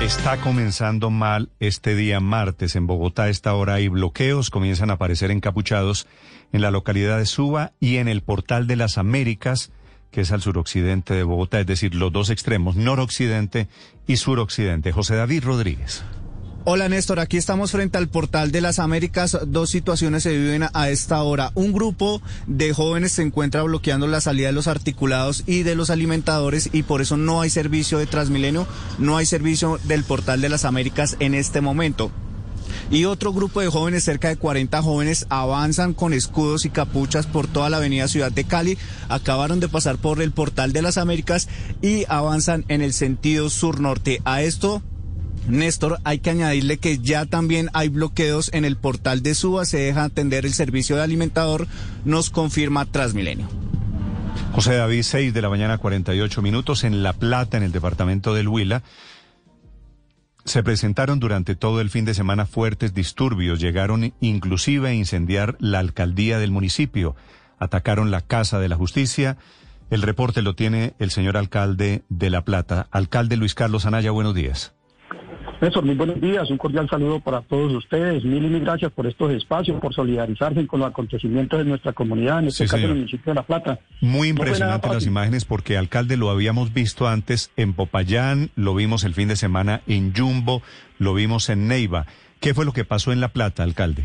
Está comenzando mal este día martes. En Bogotá a esta hora hay bloqueos, comienzan a aparecer encapuchados en la localidad de Suba y en el portal de las Américas, que es al suroccidente de Bogotá, es decir, los dos extremos, noroccidente y suroccidente. José David Rodríguez. Hola Néstor, aquí estamos frente al portal de las Américas. Dos situaciones se viven a esta hora. Un grupo de jóvenes se encuentra bloqueando la salida de los articulados y de los alimentadores y por eso no hay servicio de Transmilenio, no hay servicio del portal de las Américas en este momento. Y otro grupo de jóvenes, cerca de 40 jóvenes, avanzan con escudos y capuchas por toda la avenida Ciudad de Cali. Acabaron de pasar por el portal de las Américas y avanzan en el sentido sur-norte. A esto Néstor, hay que añadirle que ya también hay bloqueos en el portal de Suba, se deja atender el servicio de alimentador, nos confirma Transmilenio. José David, 6 de la mañana, 48 minutos, en La Plata, en el departamento del Huila. Se presentaron durante todo el fin de semana fuertes disturbios, llegaron inclusive a incendiar la alcaldía del municipio, atacaron la Casa de la Justicia. El reporte lo tiene el señor alcalde de La Plata. Alcalde Luis Carlos Anaya, buenos días. Néstor, muy buenos días, un cordial saludo para todos ustedes. Mil y mil gracias por estos espacios, por solidarizarse con los acontecimientos de nuestra comunidad, en este caso en el municipio de La Plata. Muy impresionante las imágenes porque, alcalde, lo habíamos visto antes en Popayán, lo vimos el fin de semana en Jumbo, lo vimos en Neiva. ¿Qué fue lo que pasó en La Plata, alcalde?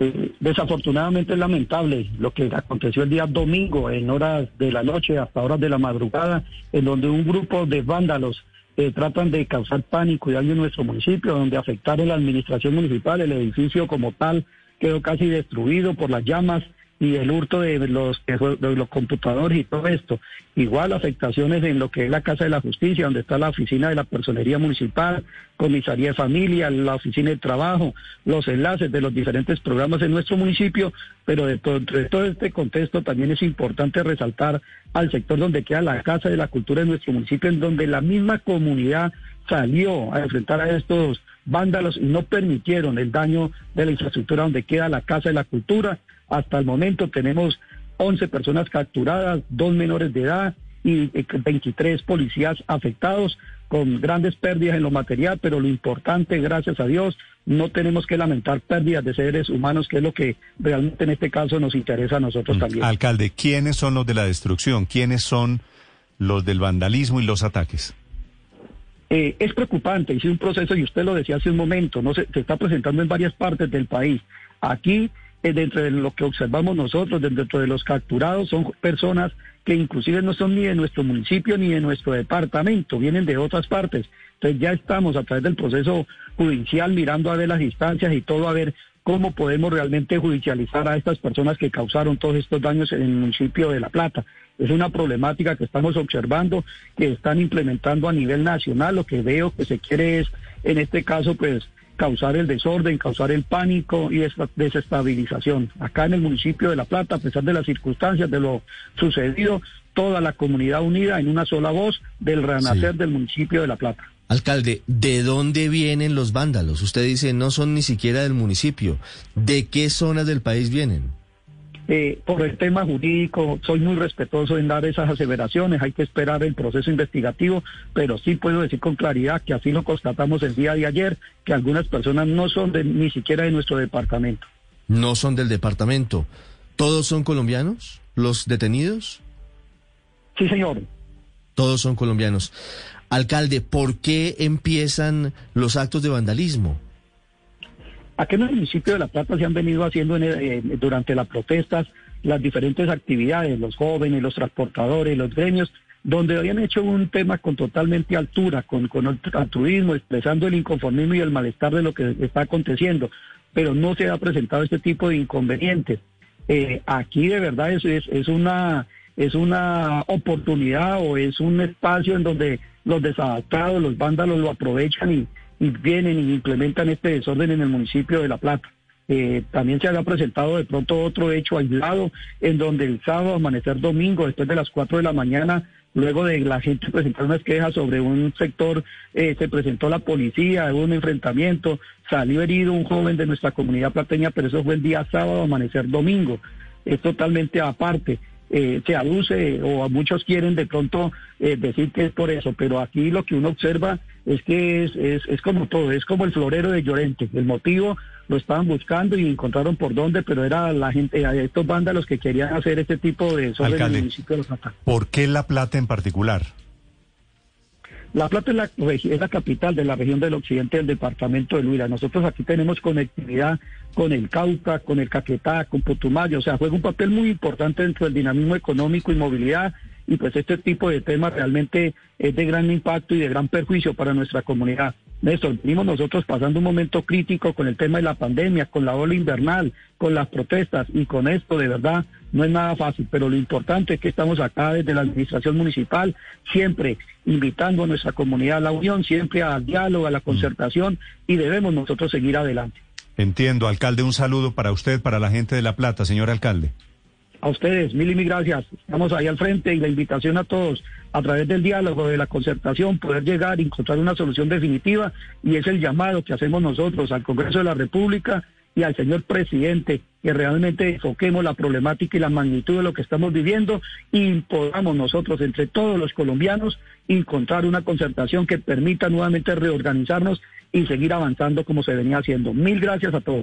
Eh, desafortunadamente es lamentable lo que aconteció el día domingo en horas de la noche hasta horas de la madrugada, en donde un grupo de vándalos eh, tratan de causar pánico y daño en nuestro municipio, donde afectaron la administración municipal, el edificio como tal quedó casi destruido por las llamas y el hurto de los, computadores y todo esto. Igual afectaciones en lo que es la Casa de la Justicia, donde está la oficina de la Personería Municipal, Comisaría de Familia, la oficina de trabajo, los enlaces de los diferentes programas en nuestro municipio, pero de todo, de todo este contexto también es importante resaltar al sector donde queda la Casa de la Cultura de nuestro municipio, en donde la misma comunidad salió a enfrentar a estos vándalos y no permitieron el daño de la infraestructura donde queda la Casa de la Cultura. Hasta el momento tenemos 11 personas capturadas, dos menores de edad y 23 eh, policías afectados con grandes pérdidas en lo material, pero lo importante, gracias a Dios, no tenemos que lamentar pérdidas de seres humanos, que es lo que realmente en este caso nos interesa a nosotros mm. también. Alcalde, ¿quiénes son los de la destrucción? ¿Quiénes son los del vandalismo y los ataques? Eh, es preocupante, hice un proceso y usted lo decía hace un momento, no se, está presentando en varias partes del país. Aquí, eh, dentro de lo que observamos nosotros, dentro de los capturados, son personas que inclusive no son ni de nuestro municipio ni de nuestro departamento, vienen de otras partes. Entonces ya estamos a través del proceso judicial mirando a ver las instancias y todo a ver cómo podemos realmente judicializar a estas personas que causaron todos estos daños en el municipio de La Plata. Es una problemática que estamos observando, que están implementando a nivel nacional. Lo que veo que se quiere es, en este caso, pues causar el desorden, causar el pánico y desestabilización. Acá en el municipio de La Plata, a pesar de las circunstancias de lo sucedido, toda la comunidad unida en una sola voz del renacer del municipio de La Plata. Alcalde, ¿de dónde vienen los vándalos? Usted dice no son ni siquiera del municipio. ¿De qué zonas del país vienen? Eh, por el tema jurídico, soy muy respetuoso en dar esas aseveraciones, hay que esperar el proceso investigativo, pero sí puedo decir con claridad que así lo constatamos el día de ayer, que algunas personas no son de, ni siquiera de nuestro departamento. No son del departamento. ¿Todos son colombianos los detenidos? Sí, señor. Todos son colombianos. Alcalde, ¿por qué empiezan los actos de vandalismo? Aquí en el municipio de La Plata se han venido haciendo eh, durante las protestas las diferentes actividades, los jóvenes, los transportadores, los gremios, donde habían hecho un tema con totalmente altura, con, con altruismo, expresando el inconformismo y el malestar de lo que está aconteciendo, pero no se ha presentado este tipo de inconvenientes. Eh, aquí de verdad es, es, una es una oportunidad o es un espacio en donde los desadaptados, los vándalos lo aprovechan y, vienen y implementan este desorden en el municipio de La Plata. Eh, también se había presentado de pronto otro hecho aislado en donde el sábado, amanecer domingo, después de las 4 de la mañana, luego de la gente presentar unas quejas sobre un sector, eh, se presentó la policía, hubo un enfrentamiento, salió herido un joven de nuestra comunidad plateña, pero eso fue el día sábado, amanecer domingo. Es totalmente aparte. Eh, se aduce o muchos quieren de pronto eh, decir que es por eso, pero aquí lo que uno observa es que es, es, es como todo, es como el florero de Llorente. El motivo lo estaban buscando y encontraron por dónde, pero era la gente, estos los que querían hacer este tipo de sobre el municipio de Los ¿Por qué La Plata en particular? La Plata es la, es la capital de la región del occidente del departamento de Huila. Nosotros aquí tenemos conectividad con el Cauca, con el Caquetá, con Putumayo. O sea, juega un papel muy importante dentro del dinamismo económico y movilidad. Y pues este tipo de temas realmente es de gran impacto y de gran perjuicio para nuestra comunidad. Néstor, venimos nosotros pasando un momento crítico con el tema de la pandemia, con la ola invernal, con las protestas y con esto de verdad no es nada fácil, pero lo importante es que estamos acá desde la administración municipal, siempre invitando a nuestra comunidad a la unión, siempre al diálogo, a la concertación y debemos nosotros seguir adelante. Entiendo, alcalde, un saludo para usted, para la gente de La Plata, señor alcalde. A ustedes, mil y mil gracias. Estamos ahí al frente y la invitación a todos, a través del diálogo, de la concertación, poder llegar y encontrar una solución definitiva y es el llamado que hacemos nosotros al Congreso de la República y al señor presidente que realmente enfoquemos la problemática y la magnitud de lo que estamos viviendo y podamos nosotros, entre todos los colombianos, encontrar una concertación que permita nuevamente reorganizarnos y seguir avanzando como se venía haciendo. Mil gracias a todos.